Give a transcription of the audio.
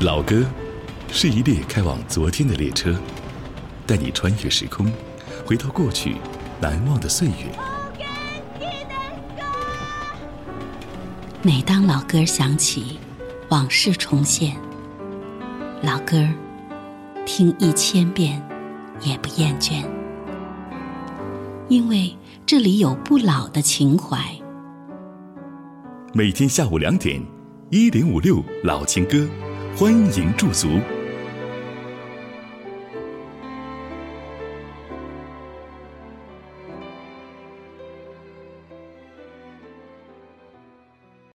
老歌，是一列开往昨天的列车，带你穿越时空，回到过去难忘的岁月。每当老歌响起，往事重现。老歌，听一千遍也不厌倦，因为这里有不老的情怀。每天下午两点，一零五六老情歌。欢迎驻足。